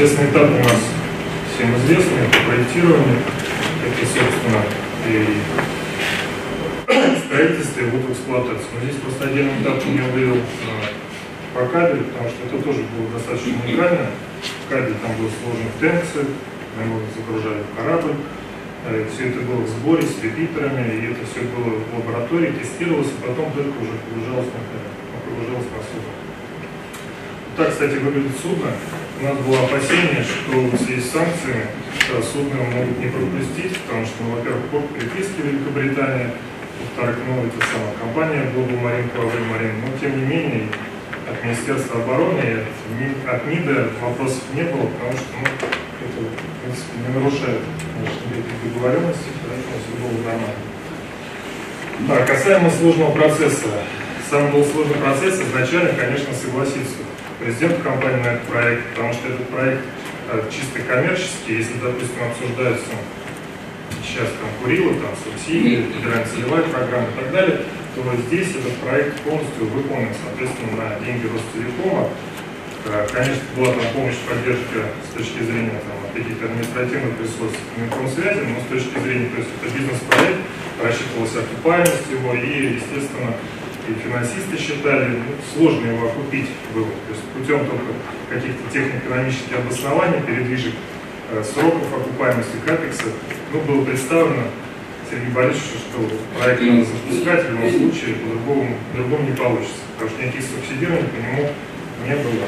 Соответственно, этап у нас всем известный, это проектирование, это, собственно, и строительство и в эксплуатацию. Но здесь просто отдельным этапом я вывел по кабелю, потому что это тоже было достаточно уникально. Кабель там был сложен в тенксы, мы его загружали в корабль. Э, все это было в сборе с репитерами, и это все было в лаборатории, тестировалось, и потом только уже погружалось на, погружалось на судно. Так, кстати, выглядит судно. У нас было опасение, что в связи с санкциями э, судно могут не пропустить, потому что, ну, во-первых, порт приписки Великобритании, во-вторых, ну, это самая компания Global Marine Huawei Marine, но тем не менее от Министерства обороны и от МИДа вопросов не было, потому что ну, это, в принципе, не нарушает никаких договоренностей, поэтому все было нормально. Да, касаемо сложного процесса. Сам был сложный процесс изначально, конечно, согласиться президенту компании на этот проект, потому что этот проект э, чисто коммерческий, если, допустим, обсуждается сейчас там Курила, там субсидии, федеральная целевая программа и так далее, то вот здесь этот проект полностью выполнен, соответственно, на деньги Ростелекома. Э, конечно, была там помощь, поддержка с точки зрения там, каких-то административных ресурсов связи, но с точки зрения, то есть это бизнес-проект, рассчитывалась окупаемость его, и, естественно, и финансисты считали, ну, сложно его окупить было. То есть путем только каких-то технико-экономических обоснований, передвижек э, сроков окупаемости капекса, ну, было представлено Сергей Борисович, что проект надо запускать, в любом случае по-другому по не получится, потому что никаких субсидирований по нему не было.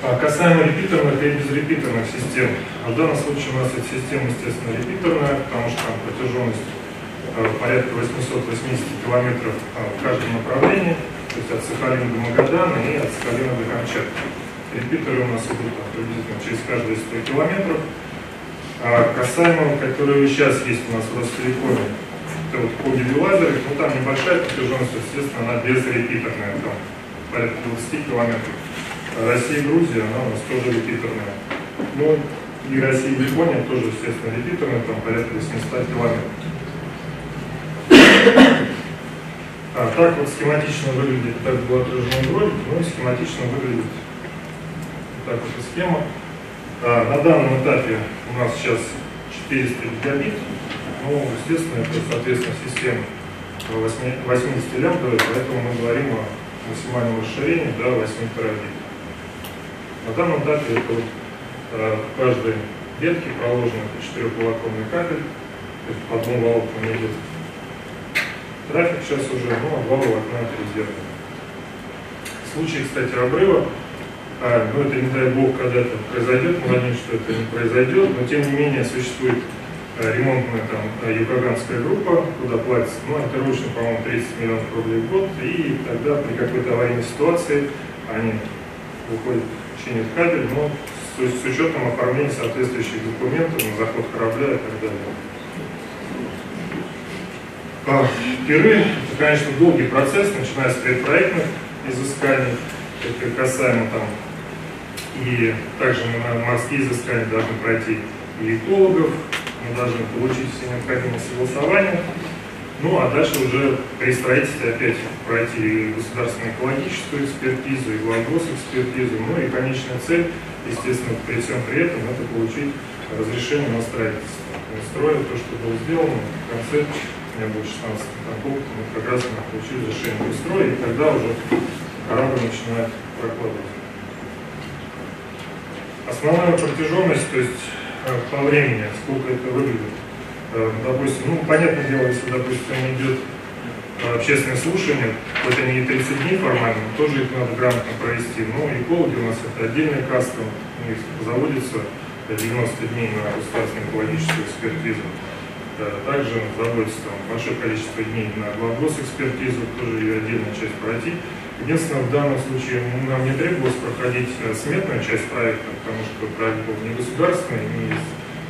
А касаемо репитерных и безрепитерных систем, в данном случае у нас эта система, естественно, репитерная, потому что там протяженность порядка 880 километров э, в каждом направлении, то есть от Сахалина до Магадана и от Сахалина до Камчатки. Репитеры у нас идут приблизительно через каждые 100 километров. А касаемо, которые сейчас есть у нас в Ростелекоме, это вот по лазеры, ну там небольшая протяженность, естественно, она безрепитерная, там порядка 20 километров. А Россия и Грузия, она у нас тоже репитерная. Ну и Россия и Япония тоже, естественно, репитерная, там порядка 800 километров. А так вот схематично выглядит, так было отражено в ролике, ну и схематично выглядит вот так вот схема. А, на данном этапе у нас сейчас 400 гигабит. Ну, естественно, это, соответственно, система 80 лямбдовая, поэтому мы говорим о максимальном расширении до 8 терабит. На данном этапе это вот, а, в каждой ветке проложен четырехволоконный кабель, то есть по двум волокнам идет. Трафик сейчас уже, ну, два волокна это резервные. В случае, кстати, обрыва а, ну это не дай бог когда-то произойдет, мы надеемся, что это не произойдет, но тем не менее существует а, ремонтная там а, юкоганская группа, куда платится, ну, ориентировочно, по-моему, 30 миллионов рублей в год, и тогда при какой-то аварийной ситуации они выходят, чинят кабель, но с, с учетом оформления соответствующих документов на заход корабля и так далее. Пиры, это, конечно, долгий процесс, начиная с предпроектных изысканий, это касаемо там и также мы морские изыскания должны пройти и экологов, мы должны получить все необходимые согласования. Ну а дальше уже при строительстве опять пройти государственную экологическую экспертизу, и вопрос экспертизу, ну и конечная цель, естественно, при всем при этом, это получить разрешение на строительство. Мы строим то, что было сделано, в конце, у меня будет 16 танков, мы как мы получили разрешение строить, и тогда уже корабль начинает прокладывать. Основная протяженность, то есть э, по времени, сколько это выглядит. Э, допустим, ну, понятное дело, если, допустим, идет э, общественное слушание, хоть они и 30 дней формально, но тоже их надо грамотно провести. Ну, экологи у нас это отдельная каста, у них заводится 90 дней на государственную экологическую экспертизу. Также заводится там большое количество дней на главгос экспертизу, тоже ее отдельная часть пройти. Единственное, в данном случае нам не требовалось проходить э, сметную часть проекта, потому что проект был не государственный, не из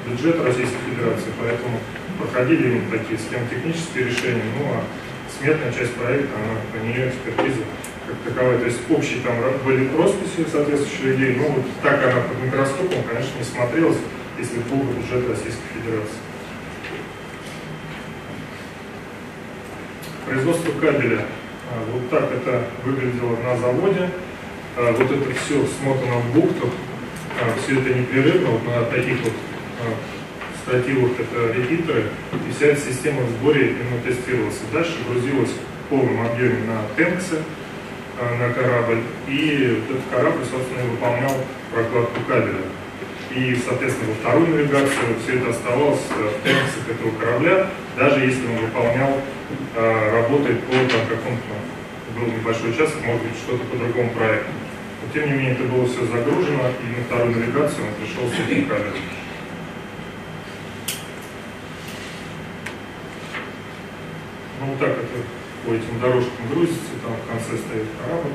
бюджета Российской Федерации, поэтому проходили именно такие схем-технические решения, ну а сметная часть проекта, она по нее экспертиза как таковая. То есть общие там были росписи соответствующих людей, но вот так она под микроскопом, конечно, не смотрелась, если был бюджет Российской Федерации. Производство кабеля а, вот так это выглядело на заводе. а, вот это все смотано в бухтах, а, все это непрерывно, вот на таких вот стативах это репитеры, и вся эта система в сборе именно тестировалась. Дальше грузилась в полном объеме на Тенксы, на корабль, и этот корабль, собственно, выполнял прокладку кабеля. И, соответственно, во вторую навигацию все это оставалось в Тенксах этого корабля, даже если он выполнял работы по там, какому-то был небольшой участок, может быть, что-то по другому проекту. Но, тем не менее, это было все загружено, и на вторую навигацию он пришел с этим кабелем. Ну, вот так это по этим дорожкам грузится, там в конце стоит корабль.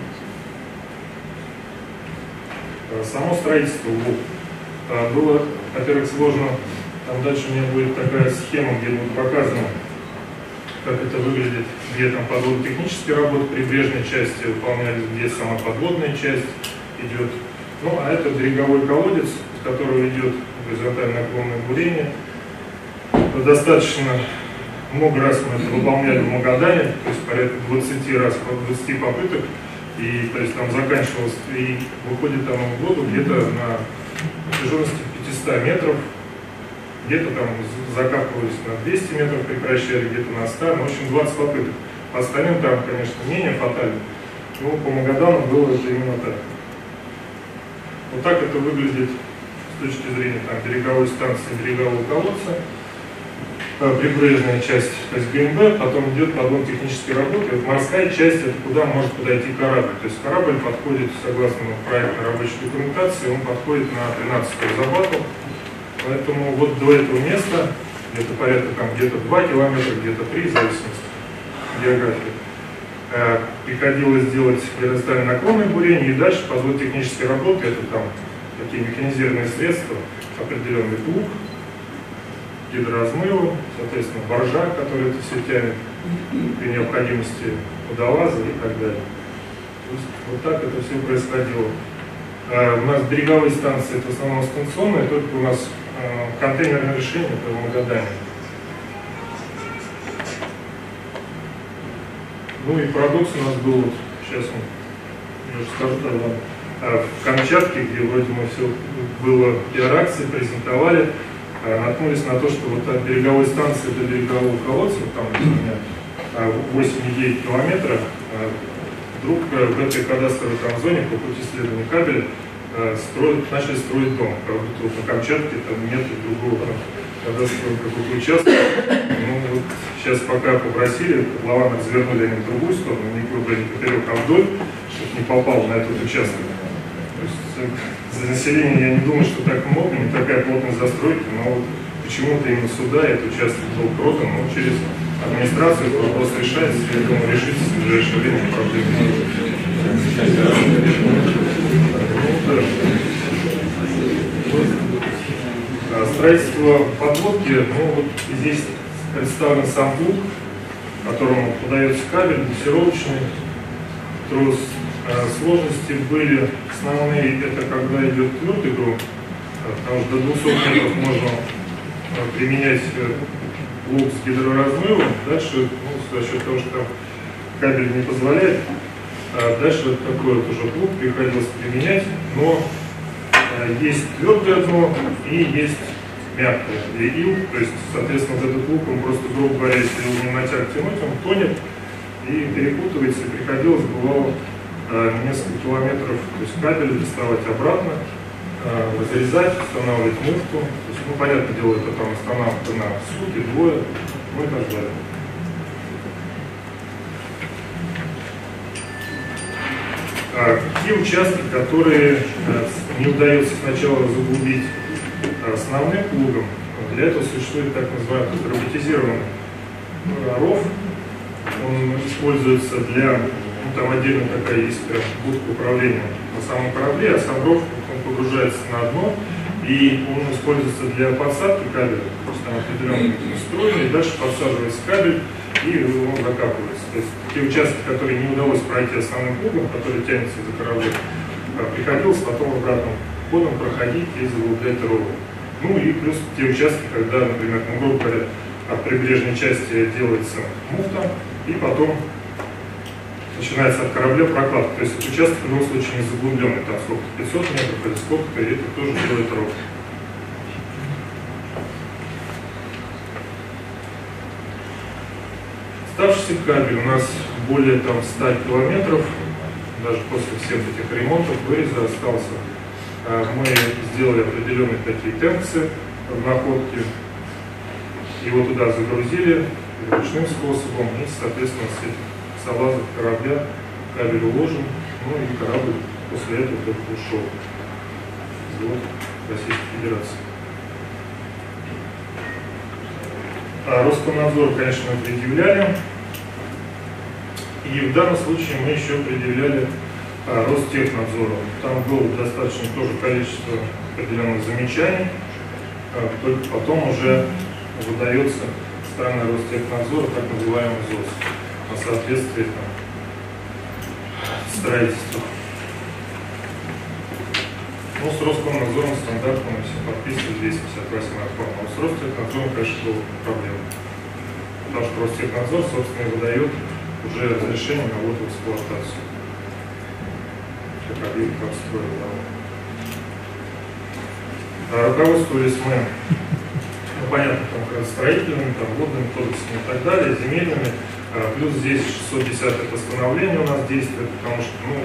Э, само строительство э, было, во-первых, сложно. Там дальше у меня будет такая схема, где будет показано, как это выглядит, где там подводно-технические работы прибрежной части выполнялись, где сама подводная часть идет. Ну, а это береговой колодец, с которого идет горизонтальное наклонное бурение. Достаточно много раз мы это выполняли в Магадане, то есть порядка 20 раз, 20 попыток, и то есть там заканчивалось, и выходит там в воду где-то на протяженности 500 метров, где-то там закапывались на 200 метров, прекращали где-то на 100, ну, в общем, 20 попыток. По остальным там, конечно, менее фатально, но по Магадану было это именно так. Вот так это выглядит с точки зрения там, береговой станции, берегового колодца, э, прибрежная часть, то есть ГМБ, потом идет подъем технической работы. Вот морская часть, это куда может подойти корабль. То есть корабль подходит, согласно проектной рабочей документации, он подходит на 13 забату, Поэтому вот до этого места, где-то порядка там где-то 2 километра, где-то 3, в зависимости от географии, э, приходилось делать горизонтальное наклонное бурение и дальше позволить технической работы, это там такие механизированные средства, определенный плуг, гидроразмывы, соответственно, боржа, который это все тянет при необходимости водолаза и так далее. То есть вот так это все происходило. Э, у нас береговые станции это в основном станционные, только у нас Э, контейнерное решение по Магадане. Ну и парадокс у нас был, вот, сейчас я уже скажу, тогда, а в Камчатке, где вроде мы все было пиар-акции, презентовали, э, наткнулись на то, что вот от береговой станции до берегового колодца, там у меня 8,9 километра, э, вдруг в этой кадастровой там зоне по пути исследования кабеля Э, строят, начали строить дом. Правда, тут на Камчатке там нет другого строим какой-то участок. Ну вот сейчас пока попросили, котлован развернули они в другую сторону, не круто, не поперек, а вдоль, чтобы не попал на этот участок. То есть э, за население я не думаю, что так много, не такая плотность застройки, но вот почему-то именно сюда этот участок был продан, но через администрацию вопрос решается, я думаю, решится в ближайшее время проблемы. А строительство подводки, ну вот здесь представлен сам плуг, которому подается кабель, дрессировочный трос. А сложности были основные, это когда идет твердый грунт, потому что до 200 метров можно а, применять лук с гидроразмывом. Дальше, ну, за счет того, что кабель не позволяет, а дальше такой вот уже плуг приходилось применять, но э, есть твердое дно и есть мягкое ил, то есть, соответственно, вот этот лук, он просто, грубо говоря, если его не натяг тянуть, он тонет и перепутывается, приходилось, бывало, э, несколько километров, то есть кабель доставать обратно, разрезать, устанавливать муфту, то есть, ну, понятное дело, это там останавливается на сутки, двое, ну и так далее. А, те участки, которые а, не удается сначала заглубить а, основным плугом, для этого существует так называемый роботизированный ров. Он используется для, ну там отдельно такая есть будка управления на самом корабле, а сам ров он погружается на дно, и он используется для подсадки кабеля, то есть там определенный струйный, и дальше подсаживается кабель, и он закапывается. То есть те участки, которые не удалось пройти основным плугом, которые тянется за кораблем, а, приходилось потом обратным ходом проходить и заглублять ровы. Ну и плюс те участки, когда, например, ну, грубо говоря, от прибрежной части делается муфта, и потом начинается от корабля прокладка. То есть участок в любом случае не заглубленный, там сколько 500 метров или сколько-то, и это тоже делает ровно. Оставшийся кабель у нас более там 100 километров, даже после всех этих ремонтов, выреза остался. А, мы сделали определенные такие тенксы в находке, его туда загрузили ручным способом и, соответственно, с этих салазов корабля кабель уложен, ну и корабль после этого только ушел из вод Российской Федерации. А Роскомнадзор, конечно, мы предъявляли. И в данном случае мы еще предъявляли а, Ростехнадзору. Там было достаточно тоже количество определенных замечаний, а, только потом уже выдается стороны Ростехнадзора так называемый ЗОС на соответствие там, строительству. Ну, с Роскомнадзором стандартно все подписывали 258 форма. А с Ростехнадзором, конечно, была проблема. Потому что Ростехнадзор, собственно, выдает уже разрешение на ввод в эксплуатацию. Как объект обстроил. Да. А руководствовались мы, ну, понятно, там, строительными, там, водными кодексами и так далее, земельными. А, плюс здесь 610 постановление у нас действует, потому что, ну,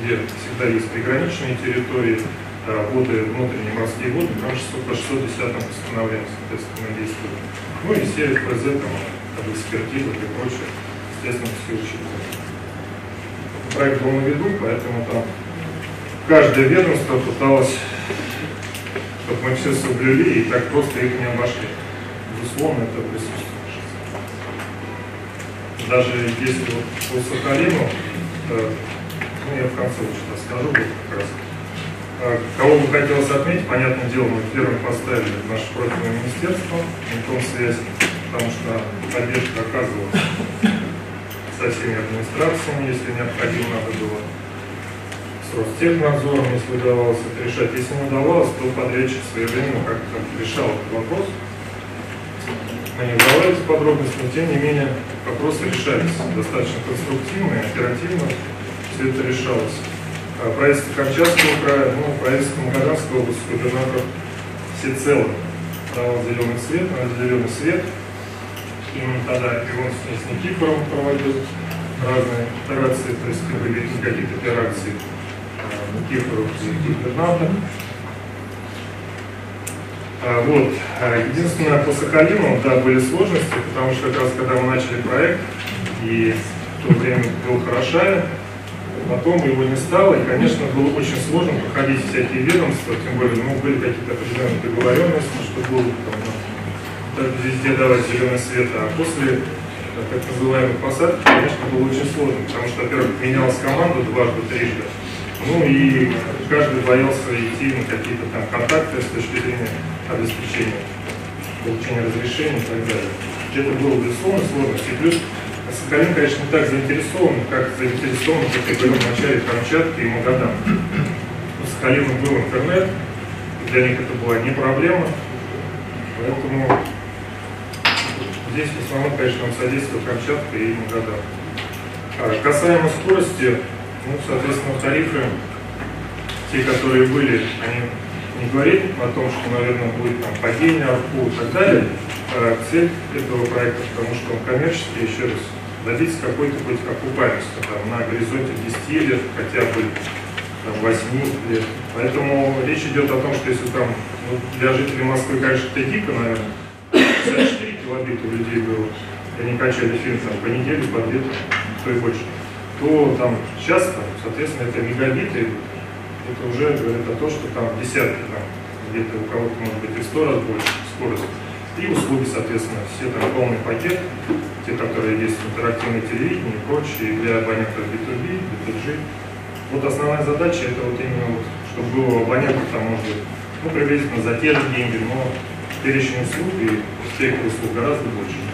где всегда есть приграничные территории, Э, воды, внутренние морские воды, потому что по 610 постановлению, соответственно, действует. Ну и все ФЗ, там, об экспертизах и прочее, естественно, все учитывают. Проект был на виду, поэтому там каждое ведомство пыталось, чтобы мы все соблюли и так просто их не обошли. Безусловно, это присутствует. Даже если вот по Сахалину, э, ну я в конце лучше расскажу, вот как раз а, кого бы хотелось отметить, понятное дело, мы первым поставили наше профильное министерство, связь, потому что поддержка оказывалась со всеми администрациями, если необходимо надо было, с Ростехнадзором, если удавалось это решать. Если не удавалось, то подрядчик своевременно как-то решал этот вопрос. Вдавались в подробности, но тем не менее вопросы решались достаточно конструктивно и оперативно. Все это решалось. А правительство Камчатского края, ну, правительство Магаданской области, губернатор всецело давал зеленый свет, на зеленый свет. Именно тогда и он с Никифором проводил разные операции, то есть были какие-то операции а, Никифоров и губернатор. А, вот. Единственное, по Сахалину, да, были сложности, потому что как раз когда мы начали проект, и в то время был Хорошая, потом его не стало, и, конечно, было очень сложно проходить всякие ведомства, тем более, ну, были какие-то определенные договоренности, что было там, ну, везде давать зеленый свет, а после так называемых посадки, конечно, было очень сложно, потому что, во-первых, менялась команда дважды, трижды, ну и каждый боялся идти на какие-то там контакты с точки зрения обеспечения, получения разрешения и так далее. Это было, безусловно, сложность. И плюс Сахалин, конечно, не так заинтересован, как заинтересован, как я говорил в начале, Камчатка и Магадан. У Сахалина был интернет, для них это была не проблема, поэтому здесь в основном, конечно, нам содействует Камчатка и Магадан. А касаемо скорости, ну, соответственно, тарифы, те, которые были, они не говорит о том, что, наверное, будет там падение АРПУ и так далее, а цель этого проекта, потому что он коммерческий, еще раз, добиться какой-то хоть окупаемости там, на горизонте 10 лет, хотя бы там, 8 лет. Поэтому речь идет о том, что если там ну, для жителей Москвы, конечно, это дико, наверное, 54 килобита у людей берут, и они качали фильм там, по неделе, по две, то и больше, то там сейчас, там, соответственно, это мегабиты, это уже говорит о том, что там десятки, там, где-то у кого-то может быть и сто раз больше скорость. И услуги, соответственно, все там полный пакет, те, которые есть в интерактивной телевидении и прочие, для абонентов B2B, B2G. Вот основная задача это вот именно вот, чтобы было абонентов там может быть, ну, приблизительно за те же деньги, но перечень услуг и спектр услуг гораздо больше.